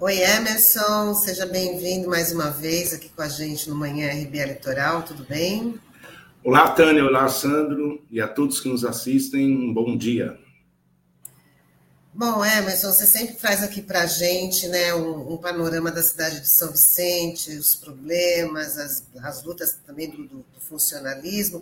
Oi, Emerson, seja bem-vindo mais uma vez aqui com a gente no Manhã RB Eleitoral, tudo bem? Olá, Tânia, olá, Sandro, e a todos que nos assistem, um bom dia. Bom, Emerson, você sempre traz aqui para a gente né, um, um, panorama da cidade de São Vicente, os problemas, as, as lutas também do, do, do funcionalismo.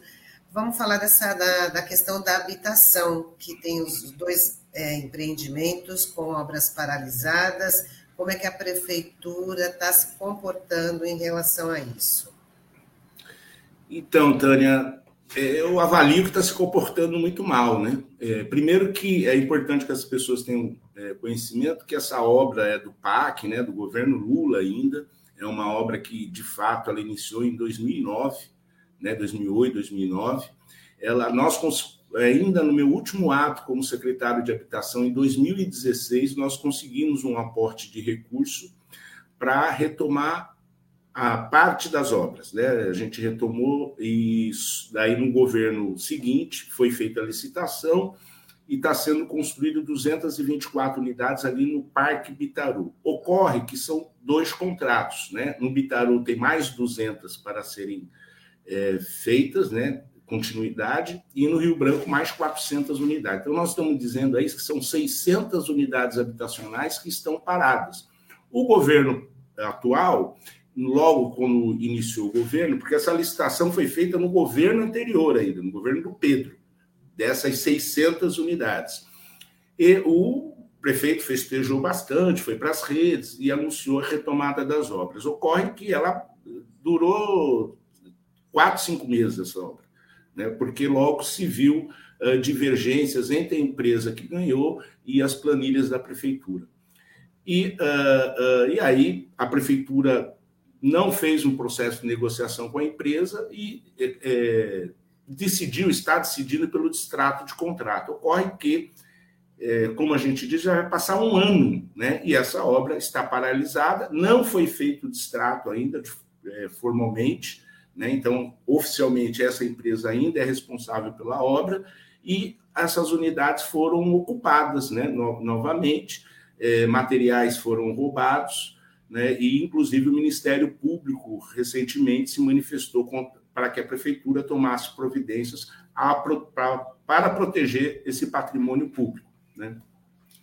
Vamos falar dessa, da, da, questão da habitação, que tem os dois é, empreendimentos com obras paralisadas. Como é que a prefeitura está se comportando em relação a isso? Então, Tânia, eu avalio que está se comportando muito mal, né? É, primeiro que é importante que as pessoas tenham é, conhecimento que essa obra é do PAC, né, do governo Lula ainda, é uma obra que, de fato, ela iniciou em 2009, né, 2008, 2009. Ela, nós, ainda no meu último ato como secretário de Habitação, em 2016, nós conseguimos um aporte de recurso para retomar a parte das obras, né? A gente retomou e daí no governo seguinte foi feita a licitação e está sendo construído 224 unidades ali no Parque Bitaru. Ocorre que são dois contratos, né? No Bitaru tem mais 200 para serem é, feitas, né? Continuidade e no Rio Branco mais 400 unidades. Então nós estamos dizendo aí que são 600 unidades habitacionais que estão paradas. O governo atual logo quando iniciou o governo, porque essa licitação foi feita no governo anterior ainda, no governo do Pedro, dessas 600 unidades. E o prefeito festejou bastante, foi para as redes e anunciou a retomada das obras. Ocorre que ela durou quatro, cinco meses essa obra, né? porque logo se viu uh, divergências entre a empresa que ganhou e as planilhas da prefeitura. E, uh, uh, e aí a prefeitura não fez um processo de negociação com a empresa e é, é, decidiu, está decidindo pelo distrato de contrato. Ocorre que, é, como a gente diz, já vai passar um ano, né? E essa obra está paralisada, não foi feito o distrato ainda é, formalmente, né? Então, oficialmente, essa empresa ainda é responsável pela obra e essas unidades foram ocupadas, né? No, novamente, é, materiais foram roubados né? e inclusive o Ministério Público recentemente se manifestou para que a prefeitura tomasse providências a, para proteger esse patrimônio público. Né?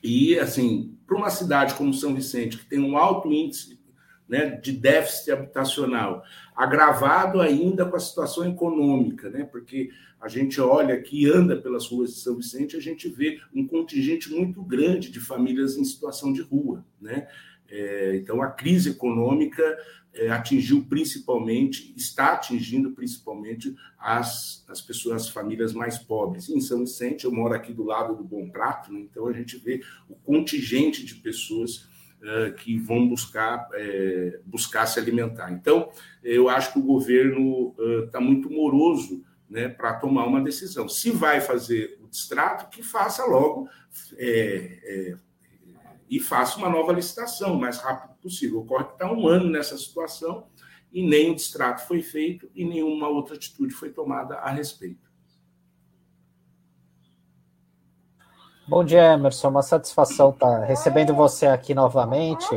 E, assim, para uma cidade como São Vicente, que tem um alto índice né, de déficit habitacional, agravado ainda com a situação econômica, né, porque a gente olha aqui, anda pelas ruas de São Vicente, a gente vê um contingente muito grande de famílias em situação de rua. Né? É, então, a crise econômica é, atingiu principalmente, está atingindo principalmente as, as pessoas, as famílias mais pobres. Em São Vicente, eu moro aqui do lado do Bom Prato, né? então a gente vê o contingente de pessoas uh, que vão buscar, é, buscar se alimentar. Então, eu acho que o governo está uh, muito moroso né, para tomar uma decisão. Se vai fazer o distrato, que faça logo. É, é, e faça uma nova licitação o mais rápido possível. Ocorre que está um ano nessa situação e nem o distrato foi feito e nenhuma outra atitude foi tomada a respeito. Bom dia, Emerson. Uma satisfação estar tá recebendo você aqui novamente.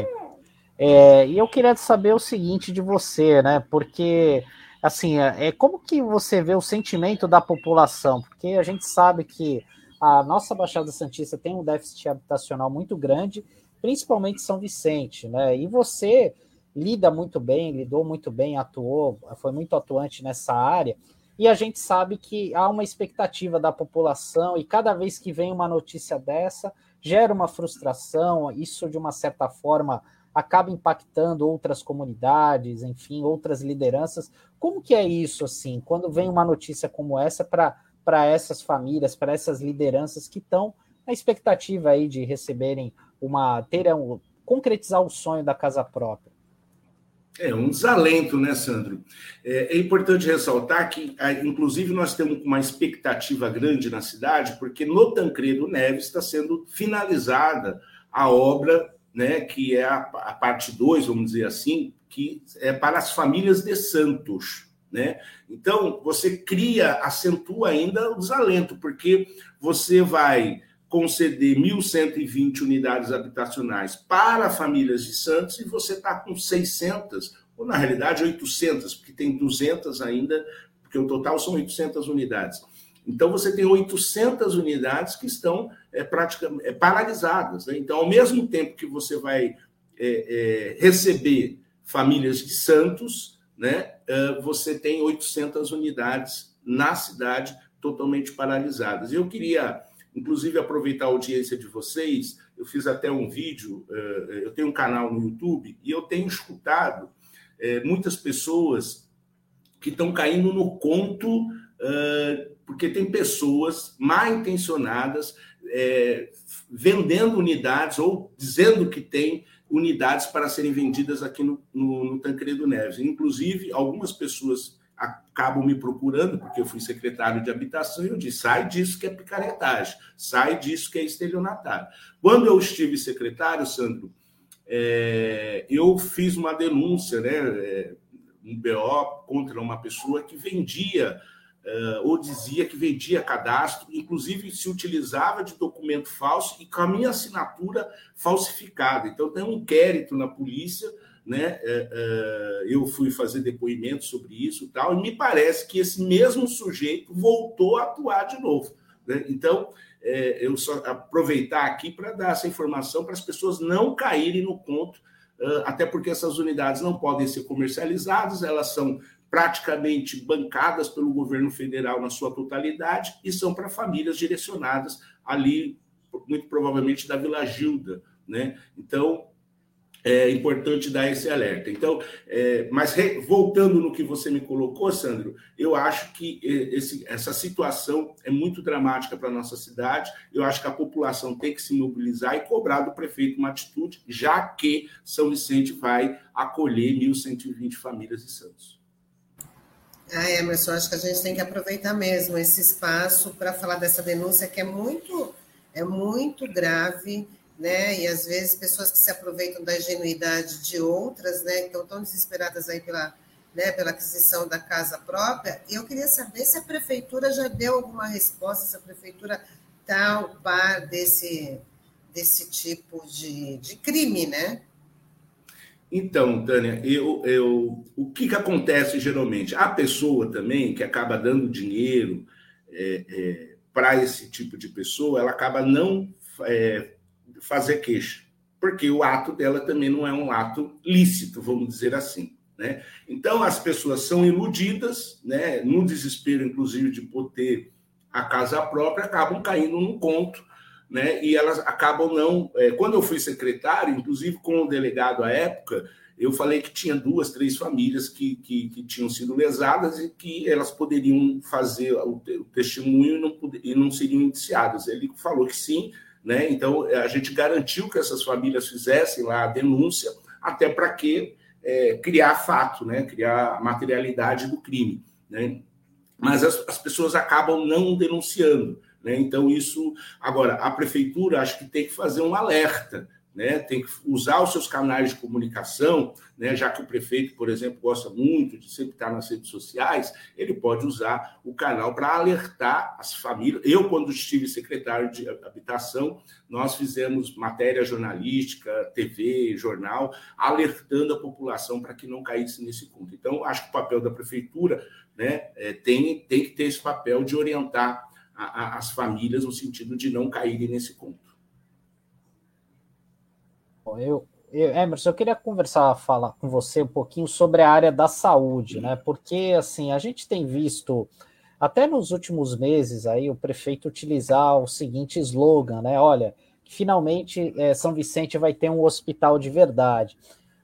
É, e eu queria saber o seguinte de você, né? Porque, assim, é, é como que você vê o sentimento da população? Porque a gente sabe que a nossa Baixada Santista tem um déficit habitacional muito grande, principalmente São Vicente, né? E você lida muito bem, lidou muito bem, atuou, foi muito atuante nessa área. E a gente sabe que há uma expectativa da população, e cada vez que vem uma notícia dessa, gera uma frustração, isso de uma certa forma acaba impactando outras comunidades, enfim, outras lideranças. Como que é isso, assim, quando vem uma notícia como essa para para essas famílias, para essas lideranças que estão na expectativa aí de receberem uma ter um, concretizar o sonho da casa própria. É um desalento, né, Sandro? É, é, importante ressaltar que, inclusive, nós temos uma expectativa grande na cidade, porque no Tancredo Neves está sendo finalizada a obra né, que é a, a parte 2, vamos dizer assim, que é para as famílias de santos. Né? Então, você cria, acentua ainda o desalento, porque você vai conceder 1.120 unidades habitacionais para famílias de Santos e você está com 600, ou na realidade 800, porque tem 200 ainda, porque o total são 800 unidades. Então, você tem 800 unidades que estão é, praticamente é, paralisadas. Né? Então, ao mesmo tempo que você vai é, é receber famílias de Santos, né, é, você tem 800 unidades na cidade totalmente paralisadas. Eu queria inclusive aproveitar a audiência de vocês. Eu fiz até um vídeo, eh, eu tenho um canal no YouTube e eu tenho escutado eh, muitas pessoas que estão caindo no conto, eh, porque tem pessoas mal intencionadas vendendo unidades ou dizendo que tem unidades para serem vendidas aqui no, no, no Tancredo Neves. Inclusive, algumas pessoas acabam me procurando, porque eu fui secretário de habitação, e eu disse: sai disso que é picaretagem, sai disso que é estelionatário. Quando eu estive secretário, Sandro, é, eu fiz uma denúncia, né, é, um BO contra uma pessoa que vendia. Uh, ou dizia que vendia cadastro, inclusive se utilizava de documento falso e com a minha assinatura falsificada. Então, tem um inquérito na polícia né? É, é, eu fui fazer depoimento sobre isso e tal, e me parece que esse mesmo sujeito voltou a atuar de novo. Né? Então, é, eu só aproveitar aqui para dar essa informação para as pessoas não caírem no conto, até porque essas unidades não podem ser comercializadas, elas são praticamente bancadas pelo governo federal na sua totalidade e são para famílias direcionadas ali, muito provavelmente da Vila Gilda. Né? Então, é importante dar esse alerta. Então, é, mas re, voltando no que você me colocou, Sandro, eu acho que esse, essa situação é muito dramática para a nossa cidade. Eu acho que a população tem que se mobilizar e cobrar do prefeito uma atitude, já que São Vicente vai acolher 1.120 famílias de Santos. Ah, Emerson, acho que a gente tem que aproveitar mesmo esse espaço para falar dessa denúncia que é muito, é muito grave né? E às vezes pessoas que se aproveitam da ingenuidade de outras, né? Que estão tão desesperadas aí pela, né, pela aquisição da casa própria. E eu queria saber se a prefeitura já deu alguma resposta, se a prefeitura está ao par desse, desse tipo de, de crime, né? Então, Tânia, eu, eu, o que, que acontece geralmente? A pessoa também que acaba dando dinheiro é, é, para esse tipo de pessoa, ela acaba não é, fazer queixa, porque o ato dela também não é um ato lícito, vamos dizer assim. Né? Então, as pessoas são iludidas, né? no desespero, inclusive, de poder a casa própria, acabam caindo num conto, né? e elas acabam não. É, quando eu fui secretário, inclusive com o delegado à época, eu falei que tinha duas, três famílias que, que, que tinham sido lesadas e que elas poderiam fazer o, testemunho e não, e não seriam indiciadas. Ele falou que sim, né? Então, a gente garantiu que essas famílias fizessem lá a denúncia, até para que é, criar fato, né? criar a materialidade do crime. Né? Mas as, as pessoas acabam não denunciando. Né? Então, isso. Agora, a prefeitura acho que tem que fazer um alerta né, tem que usar os seus canais de comunicação, né, já que o prefeito, por exemplo, gosta muito de sempre estar nas redes sociais, ele pode usar o canal para alertar as famílias. Eu, quando estive secretário de habitação, nós fizemos matéria jornalística, TV, jornal, alertando a população para que não caísse nesse conto. Então, acho que o papel da prefeitura né, é, tem, tem que ter esse papel de orientar a, a, as famílias no sentido de não caírem nesse conto. Eu, eu, Emerson, eu queria conversar, falar com você um pouquinho sobre a área da saúde, né? Porque assim a gente tem visto até nos últimos meses aí o prefeito utilizar o seguinte slogan, né? Olha, finalmente é, São Vicente vai ter um hospital de verdade.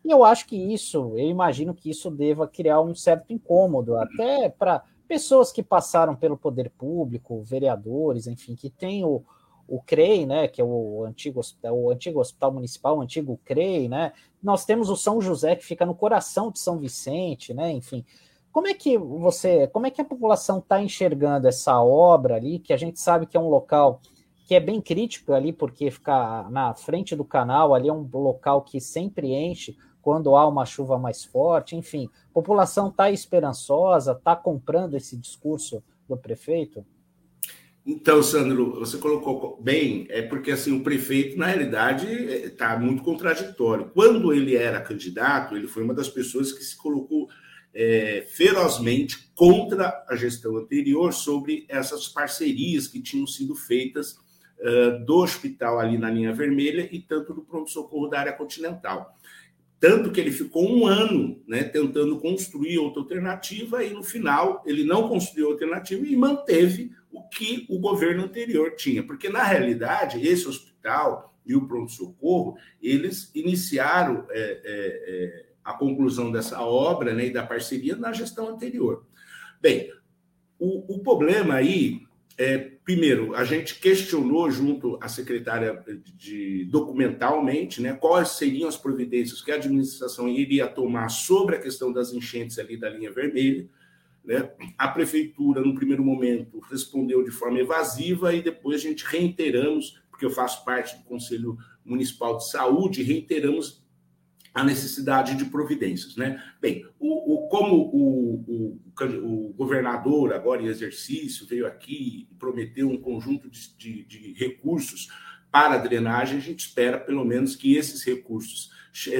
E eu acho que isso, eu imagino que isso deva criar um certo incômodo, até para pessoas que passaram pelo poder público, vereadores, enfim, que têm o, o CREI, né, que é o antigo hospital, o antigo hospital municipal, o antigo CREI, né? Nós temos o São José que fica no coração de São Vicente, né? Enfim, como é que você, como é que a população está enxergando essa obra ali, que a gente sabe que é um local que é bem crítico ali, porque ficar na frente do canal ali é um local que sempre enche quando há uma chuva mais forte, enfim. A população está esperançosa, está comprando esse discurso do prefeito? Então, Sandro, você colocou bem, é porque assim o prefeito, na realidade, está muito contraditório. Quando ele era candidato, ele foi uma das pessoas que se colocou é, ferozmente contra a gestão anterior sobre essas parcerias que tinham sido feitas uh, do hospital ali na linha vermelha e tanto do pronto-socorro da área continental. Tanto que ele ficou um ano né, tentando construir outra alternativa e no final ele não construiu alternativa e manteve o que o governo anterior tinha. Porque, na realidade, esse hospital e o pronto-socorro, eles iniciaram é, é, é, a conclusão dessa obra né, e da parceria na gestão anterior. Bem, o, o problema aí é, primeiro, a gente questionou junto à secretária de documentalmente, né, quais seriam as providências que a administração iria tomar sobre a questão das enchentes ali da linha vermelha. Né? A prefeitura, no primeiro momento, respondeu de forma evasiva e depois a gente reiteramos, porque eu faço parte do Conselho Municipal de Saúde, reiteramos a necessidade de providências. Né? Bem, o, o como o, o, o, governador, agora em exercício, veio aqui e prometeu um conjunto de, de, de recursos para a drenagem, a gente espera pelo menos que esses recursos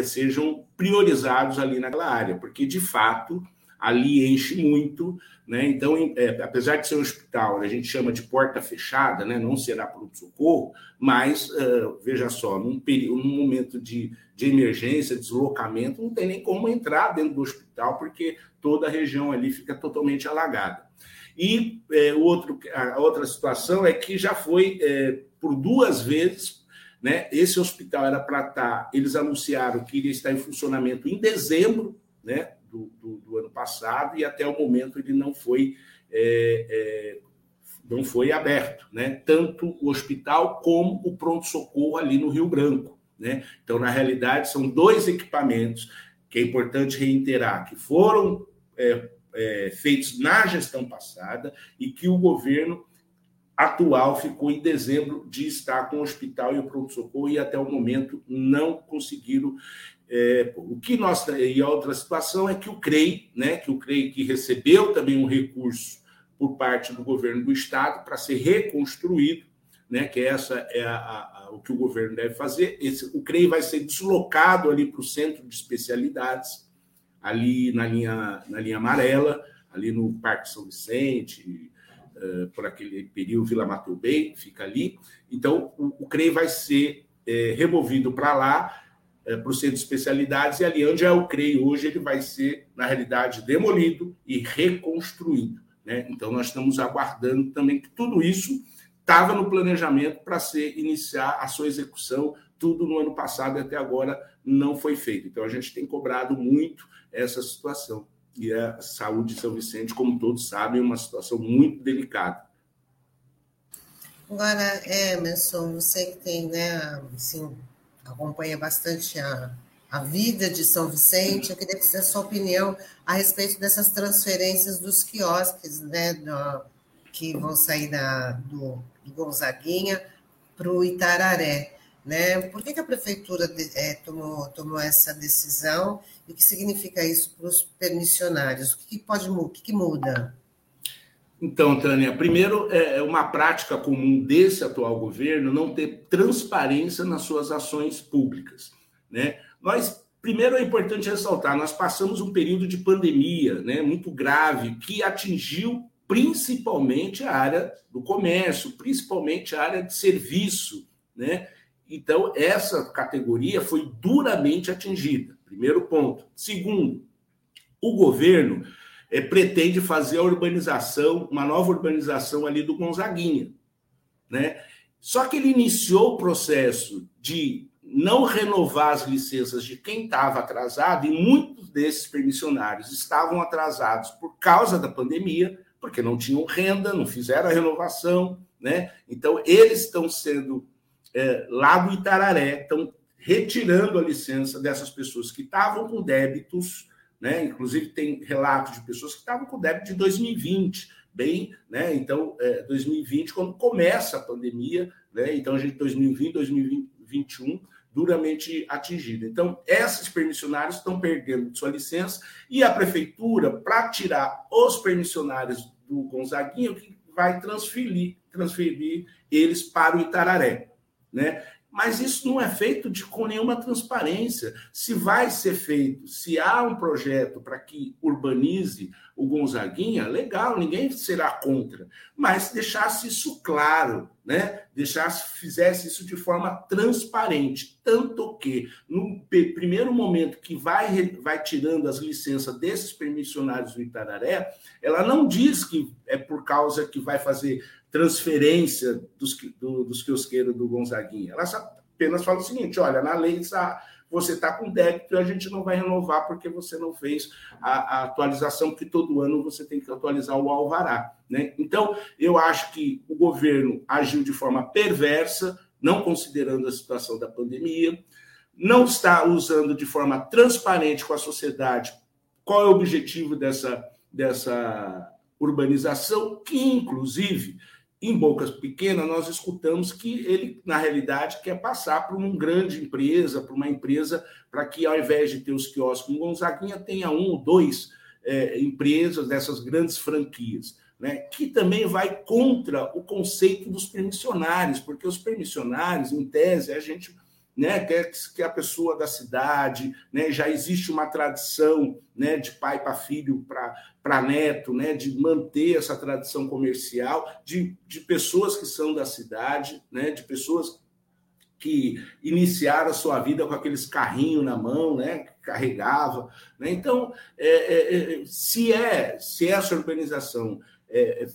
sejam priorizados ali naquela área, porque de fato ali enche muito, né? Então, é, apesar de ser um hospital, a gente chama de porta fechada, né? Não será pronto-socorro, mas uh, veja só, num, período, num momento de, de emergência, deslocamento, não tem nem como entrar dentro do hospital, porque toda a região ali fica totalmente alagada. E é, outro, a outra situação é que já foi é, por duas vezes né? Esse hospital era para estar, tá, eles anunciaram que iria estar em funcionamento em dezembro, né? Do, do, do, ano passado e até o momento ele não foi é, é, não foi aberto, né? Tanto o hospital como o pronto-socorro ali no Rio Branco, né? Então, na realidade, são dois equipamentos que é importante reiterar que foram é, é feitos na gestão passada e que o governo atual ficou em dezembro de estar com o hospital e o pronto-socorro e até o momento não conseguiram é, o que nós e a outra situação é que o CREI, né, que o CREI que recebeu também um recurso por parte do governo do estado para ser reconstruído, né, que essa é a, a, o que o governo deve fazer. Esse, o CREI vai ser deslocado ali para o centro de especialidades, ali na linha na linha amarela, ali no Parque São Vicente, uh, por aquele período Vila Matubem, fica ali. Então o, o CREI vai ser é, removido para lá é, para o centro de especialidades, e ali onde é o CREI hoje, ele vai ser, na realidade, demolido e reconstruído. Né? Então, nós estamos aguardando também que tudo isso estava no planejamento para ser iniciar a sua execução, tudo no ano passado e até agora não foi feito. Então, a gente tem cobrado muito essa situação. E a saúde de São Vicente, como todos sabem, é uma situação muito delicada. Agora, Emerson, você que tem, né, assim, acompanha bastante a, a vida de São Vicente. Eu queria ter a sua opinião a respeito dessas transferências dos quiosques, né, do, que vão sair da, do, do Gonzaguinha para o Itararé. Né? Por que, que a prefeitura é, tomou, tomou essa decisão e o que significa isso para os permissionários? O que, que pode o que, que muda? Então, Tânia, primeiro é, é uma prática comum desse atual governo não ter transparência nas suas ações públicas. Né? Nós, primeiro é importante ressaltar, nós passamos um período de pandemia né, muito grave que atingiu principalmente a área do comércio, principalmente a área de serviço. Né? Então, essa categoria foi duramente atingida. Primeiro ponto. Segundo, o governo é, pretende fazer a urbanização, uma nova urbanização ali do Gonzaguinha. Né? Só que ele iniciou o processo de não renovar as licenças de quem estava atrasado, e muitos desses permissionários estavam atrasados por causa da pandemia, porque não tinham renda, não fizeram a renovação. Né? Então, eles estão sendo, é, lá do Itararé, estão retirando a licença dessas pessoas que estavam com débitos né? Inclusive, tem relatos de pessoas que estavam com débito de 2020, bem, né? Então, é, 2020, quando começa a pandemia, né? Então, a gente, 2020, 2021, duramente atingido. Então, esses permissionários estão perdendo sua licença e a prefeitura, para tirar os permissionários do Gonzaguinha, vai transferir, transferir eles para o Itararé. Né? Mas isso não é feito de, com nenhuma transparência. Se vai ser feito, se há um projeto para que urbanize o Gonzaguinha, legal, ninguém será contra. Mas deixasse isso claro, né? Deixasse, fizesse isso de forma transparente. Tanto que, no primeiro momento que vai, vai tirando as licenças desses permissionários do Itararé, ela não diz que é por causa que vai fazer transferência dos, do, dos quiosqueiros do Gonzaguinha. Ela apenas fala o seguinte: olha, na lei você está com débito e a gente não vai renovar porque você não fez a, a, atualização, que todo ano você tem que atualizar o alvará. Né? Então, eu acho que o governo agiu de forma perversa, não considerando a situação da pandemia, não está usando de forma transparente com a sociedade qual é o objetivo dessa, dessa urbanização, que, inclusive, em Bocas Pequena, nós escutamos que ele, na realidade, quer passar para uma grande empresa, para uma empresa, para que, ao invés de ter os quiosques em Gonzaguinha, tenha um ou dois é, empresas dessas grandes franquias. Né, que também vai contra o conceito dos permissionários, porque os permissionários, em tese, a gente né, que a pessoa da cidade, né, já existe uma tradição né, de pai para filho, para neto, né, de manter essa tradição comercial, de, de pessoas que são da cidade, né, de pessoas que iniciaram a sua vida com aqueles carrinhos na mão, né, que carregava. Né? Então, é, é, é se, é, se essa organização é,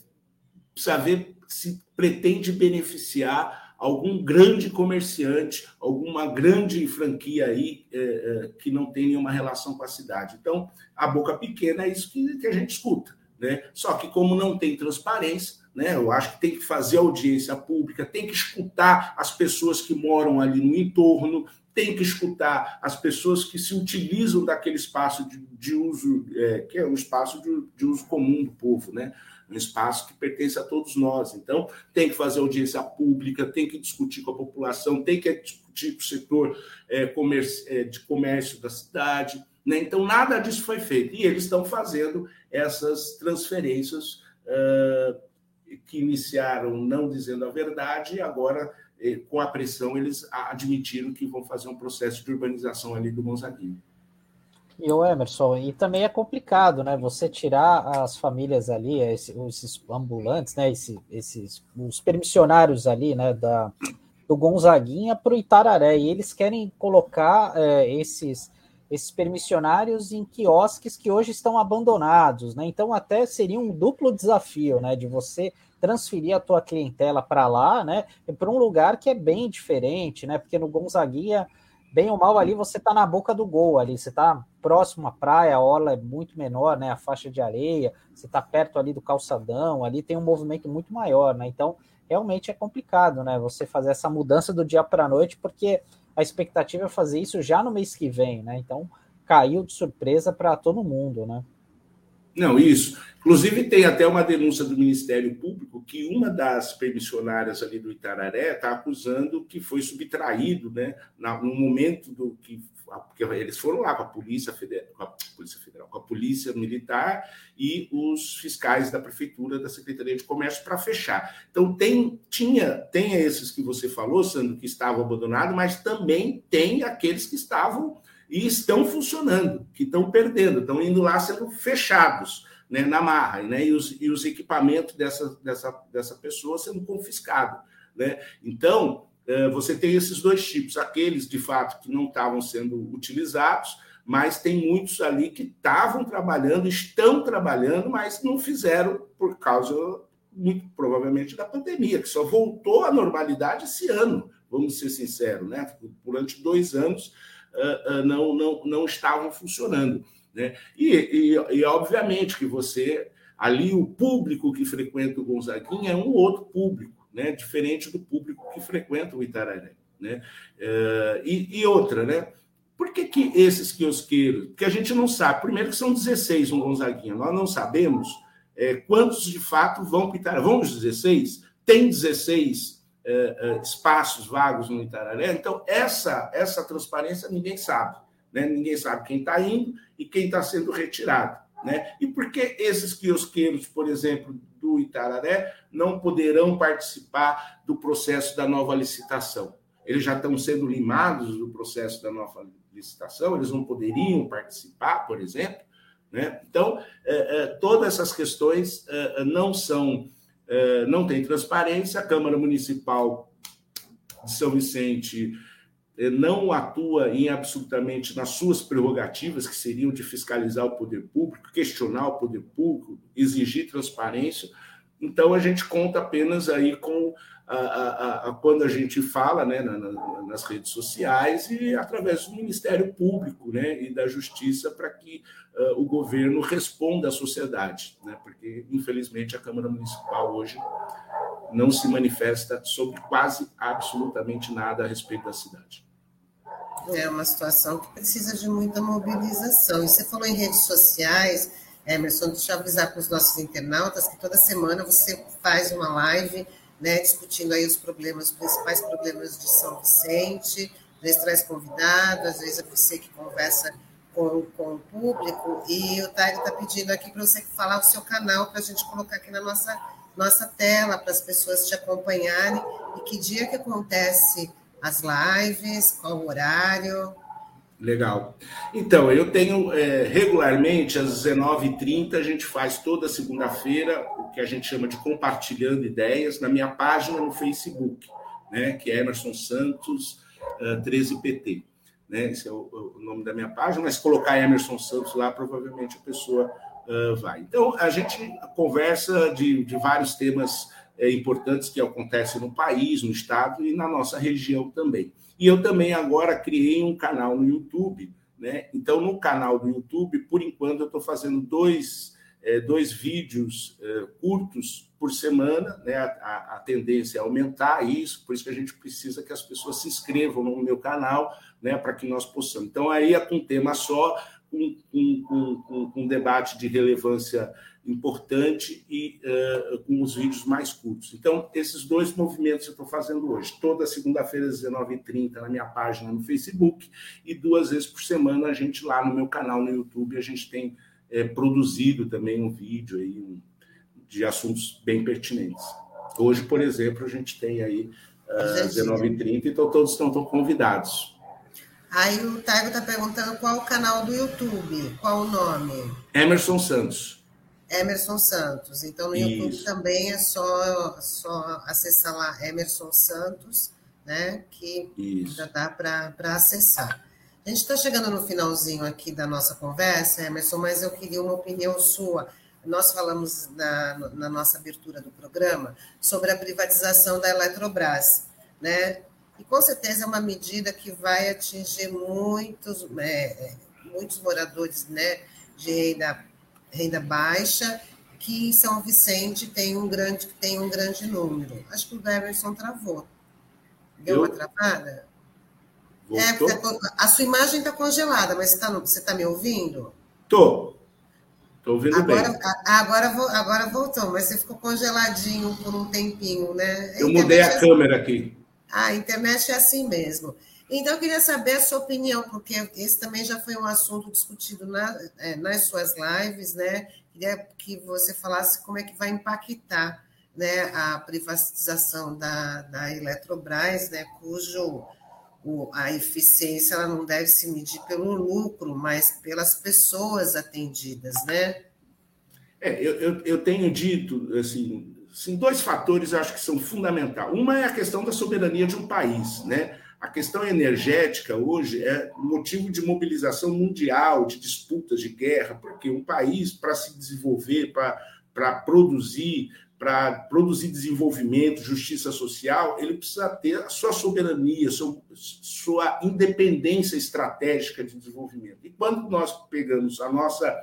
precisa ver se pretende beneficiar algum grande comerciante, alguma grande franquia aí é, é, que não tem nenhuma relação com a cidade. Então, a boca pequena é isso que, que a gente escuta. Né? Só que, como não tem transparência, né, eu acho que tem que fazer audiência pública, tem que escutar as pessoas que moram ali no entorno, tem que escutar as pessoas que se utilizam daquele espaço de, de uso, é, que é um espaço de, de uso comum do povo, né? Um espaço que pertence a todos nós. Então, tem que fazer audiência pública, tem que discutir com a população, tem que discutir com o setor é, comércio, é, de comércio da cidade. Né? Então, nada disso foi feito. E eles estão fazendo essas transferências uh, que iniciaram não dizendo a verdade e agora, eh, com a pressão, eles admitiram que vão fazer um processo de urbanização ali do Gonzaguinho. E o Emerson, e também é complicado, né? Você tirar as famílias ali, esses ambulantes, né? Esses, esses os permissionários ali, né? Da, do Gonzaguinha para o Itararé. E eles querem colocar é, esses, esses permissionários em quiosques que hoje estão abandonados, né? Então até seria um duplo desafio, né? De você transferir a tua clientela para lá, né? Para um lugar que é bem diferente, né? Porque no Gonzaguinha bem ou mal ali você está na boca do gol ali, você está próximo à praia, a orla é muito menor, né? A faixa de areia, você está perto ali do calçadão, ali tem um movimento muito maior, né? Então, realmente é complicado, né? Você fazer essa mudança do dia para a noite, porque a expectativa é fazer isso já no mês que vem, né? Então, caiu de surpresa para todo mundo, né? Não, isso. Inclusive, tem até uma denúncia do Ministério Público que uma das permissionárias ali do Itararé está acusando que foi subtraído, né, no momento do que. Porque eles foram lá com a Polícia Federal, com a Polícia Federal, com a Polícia Militar e os fiscais da Prefeitura, da Secretaria de Comércio, para fechar. Então, tem, tinha, tem esses que você falou, Sandro, que estavam abandonados, mas também tem aqueles que estavam e estão funcionando, que estão perdendo, estão indo lá sendo fechados né, na marra, né, e, os, e os equipamentos dessa, dessa, dessa pessoa sendo confiscados. Né? Então, eh, você tem esses dois tipos, aqueles de fato que não estavam sendo utilizados, mas tem muitos ali que estavam trabalhando, estão trabalhando, mas não fizeram por causa, muito provavelmente, da pandemia, que só voltou à normalidade esse ano, vamos ser sinceros, né? Durante dois anos uh, não, não, não estavam funcionando. Né? E, e, e, obviamente, que você, ali, o público que frequenta o Gonzaguinha é um outro público, né? diferente do público que frequenta o Itararé. Né? Uh, e, e, outra, né? Por que, que esses quiosqueiros? Porque a gente não sabe. Primeiro que são 16 no Gonzaguinha. Nós não sabemos é, quantos de fato vão para Itararé. Vão os 16? Tem 16 é, espaços vagos no Itararé. Então, essa, essa transparência ninguém sabe. Né? Ninguém sabe quem está indo e quem está sendo retirado. Né? E por que esses quiosqueiros, por exemplo, do Itararé, não poderão participar do processo da nova licitação? Eles já estão sendo limados do processo da nova licitação, eles não poderiam participar, por exemplo. Né? Então, é, todas essas questões não são, não tem transparência. A Câmara Municipal de São Vicente não atua em absolutamente nas suas prerrogativas, que seriam de fiscalizar o poder público, questionar o poder público, exigir transparência. Então, a gente conta apenas aí com a, a, a, quando a gente fala né, na, na, nas redes sociais e através do Ministério Público né, e da Justiça para que uh, o governo responda à sociedade, né, porque, infelizmente, a Câmara Municipal hoje não se manifesta sobre quase absolutamente nada a respeito da cidade. É uma situação que precisa de muita mobilização. E você falou em redes sociais, Emerson, deixa eu avisar para os nossos internautas que toda semana você faz uma live né, discutindo aí os problemas, os principais problemas de São Vicente. Às vezes traz convidado, às vezes é você que conversa com, com o público. E o Tag está pedindo aqui para você falar o seu canal para a gente colocar aqui na nossa, nossa tela, para as pessoas te acompanharem. E que dia que acontece as lives, qual o horário? Legal. Então, eu tenho é, regularmente às 19h30, a gente faz toda segunda-feira o que a gente chama de compartilhando ideias na minha página no Facebook, né, que é Emerson Santos uh, 13PT. Né, esse é o, o, nome da minha página, mas colocar Emerson Santos lá, provavelmente a pessoa uh, vai. Então, a gente conversa de, de vários temas é, importantes que acontecem no país, no estado e na nossa região também. E eu também agora criei um canal no YouTube, né? Então, no canal do YouTube, por enquanto, eu estou fazendo dois, é, dois vídeos é, curtos por semana, né? A, a, a, tendência é aumentar isso, por isso que a gente precisa que as pessoas se inscrevam no meu canal, né? Para que nós possamos. Então, aí é com um tema só, com um, um, um, um debate de relevância importante e uh, com os vídeos mais curtos. Então, esses dois movimentos eu estou fazendo hoje. Toda segunda-feira, às 19h30, na minha página no Facebook, e duas vezes por semana a gente lá no meu canal no YouTube, a gente tem é, produzido também um vídeo aí um, de assuntos bem pertinentes. Hoje, por exemplo, a gente tem aí uh, 19h30, então todos estão, estão convidados. Aí o Taigo está perguntando qual o canal do YouTube, qual o nome? Emerson Santos. Emerson Santos. Então, no Isso. YouTube também é só, só acessar lá Emerson Santos, né? Que Isso. já dá para acessar. A gente está chegando no finalzinho aqui da nossa conversa, Emerson, mas eu queria uma opinião sua. Nós falamos na, na nossa abertura do programa sobre a privatização da Eletrobras, né? E com certeza é uma medida que vai atingir muitos, é, muitos moradores né, de renda renda baixa, que São Vicente tem um grande, tem um grande número. Acho que o Everson travou. Deu Eu? uma travada? É, a sua imagem está congelada, mas você está tá me ouvindo? Estou. Estou ouvindo agora, bem. Agora, agora voltou, mas você ficou congeladinho por um tempinho, né? Eu mudei a é câmera aqui. Ah, a internet é assim mesmo. Então, eu queria saber a sua opinião, porque esse também já foi um assunto discutido na, é, nas suas lives, né? Queria que você falasse como é que vai impactar né, a privatização da, da Eletrobras, né, cujo o, a eficiência ela não deve se medir pelo lucro, mas pelas pessoas atendidas, né? É, eu, eu, eu tenho dito, assim, assim, dois fatores acho que são fundamentais. Uma é a questão da soberania de um país, né? A questão energética hoje é motivo de mobilização mundial, de disputas, de guerra, porque um país, para se desenvolver, para produzir, para produzir desenvolvimento, justiça social, ele precisa ter a sua soberania, sua, sua independência estratégica de desenvolvimento. E quando nós pegamos a nossa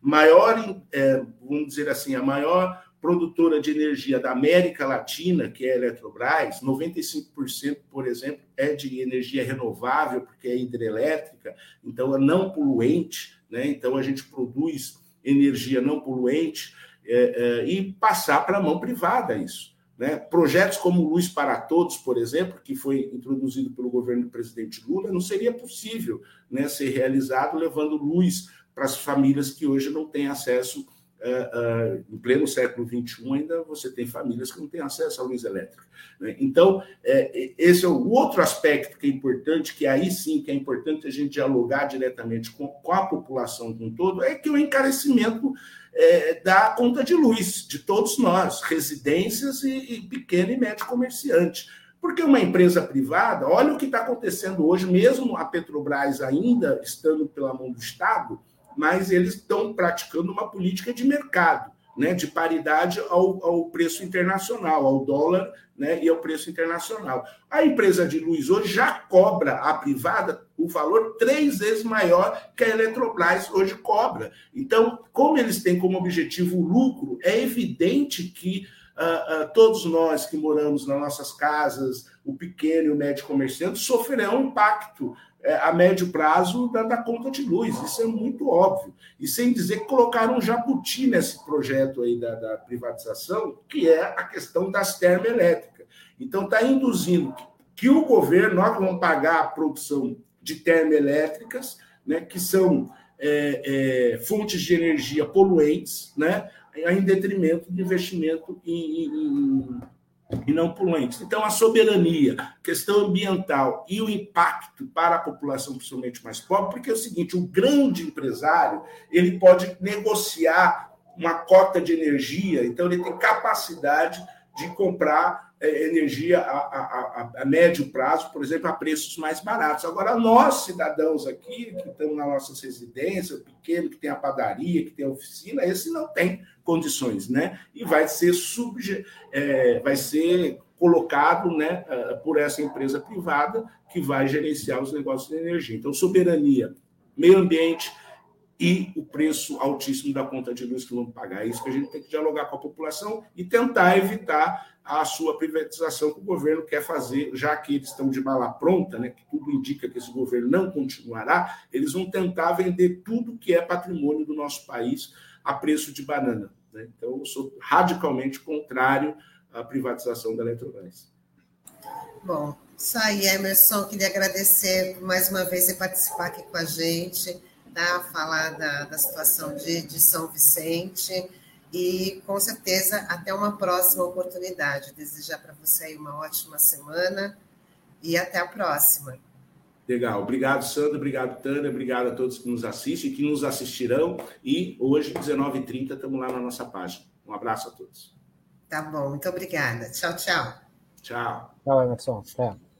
maior, é, vamos dizer assim, a maior produtora de energia da América Latina, que é a Eletrobras, 95%, por exemplo, é de energia renovável, porque é hidrelétrica, então é não poluente, né? então a gente produz energia não poluente é, é, e passar para a mão privada isso. Né? Projetos como Luz para Todos, por exemplo, que foi introduzido pelo governo do presidente Lula, não seria possível né, ser realizado levando luz para as famílias que hoje não têm acesso uh, uh, em pleno século XXI, ainda você tem famílias que não têm acesso à luz elétrica. Né? Então, é, esse é o outro aspecto que é importante, que aí sim que é importante a gente dialogar diretamente com, com a população como um todo, é que o encarecimento é, da conta de luz de todos nós, residências e, e pequeno e médio comerciante. Porque uma empresa privada, olha o que está acontecendo hoje, mesmo a Petrobras ainda estando pela mão do Estado, mas eles estão praticando uma política de mercado, né, de paridade ao, ao preço internacional, ao dólar né, e ao preço internacional. A empresa de luz hoje já cobra a privada o valor três vezes maior que a Eletrobras hoje cobra. Então, como eles têm como objetivo o lucro, é evidente que uh, uh, todos nós que moramos nas nossas casas, o pequeno e o médio comerciante, sofrerão impacto é, a médio prazo da, da, conta de luz. Isso é muito óbvio. E sem dizer que colocaram um jabuti nesse projeto aí da, da privatização, que é a questão das termoelétricas. Então, está induzindo que, que, o governo, nós vamos pagar a produção de termoelétricas, né, que são é, é, fontes de energia poluentes, né, em detrimento de investimento em, em, e não poluentes. Então, a soberania, questão ambiental e o impacto para a população, principalmente mais pobre, porque é o seguinte: o grande empresário ele pode negociar uma cota de energia, então ele tem capacidade de comprar energia a, a, a, a, médio prazo, por exemplo, a preços mais baratos. Agora, nós, cidadãos aqui, que estamos nas nossas residências, o pequeno, que tem a padaria, que tem a oficina, esse não tem condições, né? E vai ser subje, é, vai ser colocado né, é, por essa empresa privada que vai gerenciar os negócios de energia. Então, soberania, meio ambiente, e o preço altíssimo da conta de luz que vão pagar. É isso que a gente tem que dialogar com a população e tentar evitar a sua privatização que o governo quer fazer, já que eles estão de bala pronta, né, que tudo indica que esse governo não continuará, eles vão tentar vender tudo que é patrimônio do nosso país a preço de banana. Né? Então, eu sou radicalmente contrário à privatização da Eletrobras. Bom, isso aí, Emerson. Queria agradecer mais uma vez você participar aqui com a gente tá? falar da, da situação de, de São Vicente e com certeza até uma próxima oportunidade. Desejar para você aí uma ótima semana e até a próxima. Legal. Obrigado, Sandra. Obrigado, Tânia. Obrigado a todos que nos assistem e que nos assistirão. E hoje, 19h30, estamos lá na nossa página. Um abraço a todos. Tá bom. Muito obrigada. Tchau, tchau. Tchau. Tchau, Emerson. Tchau.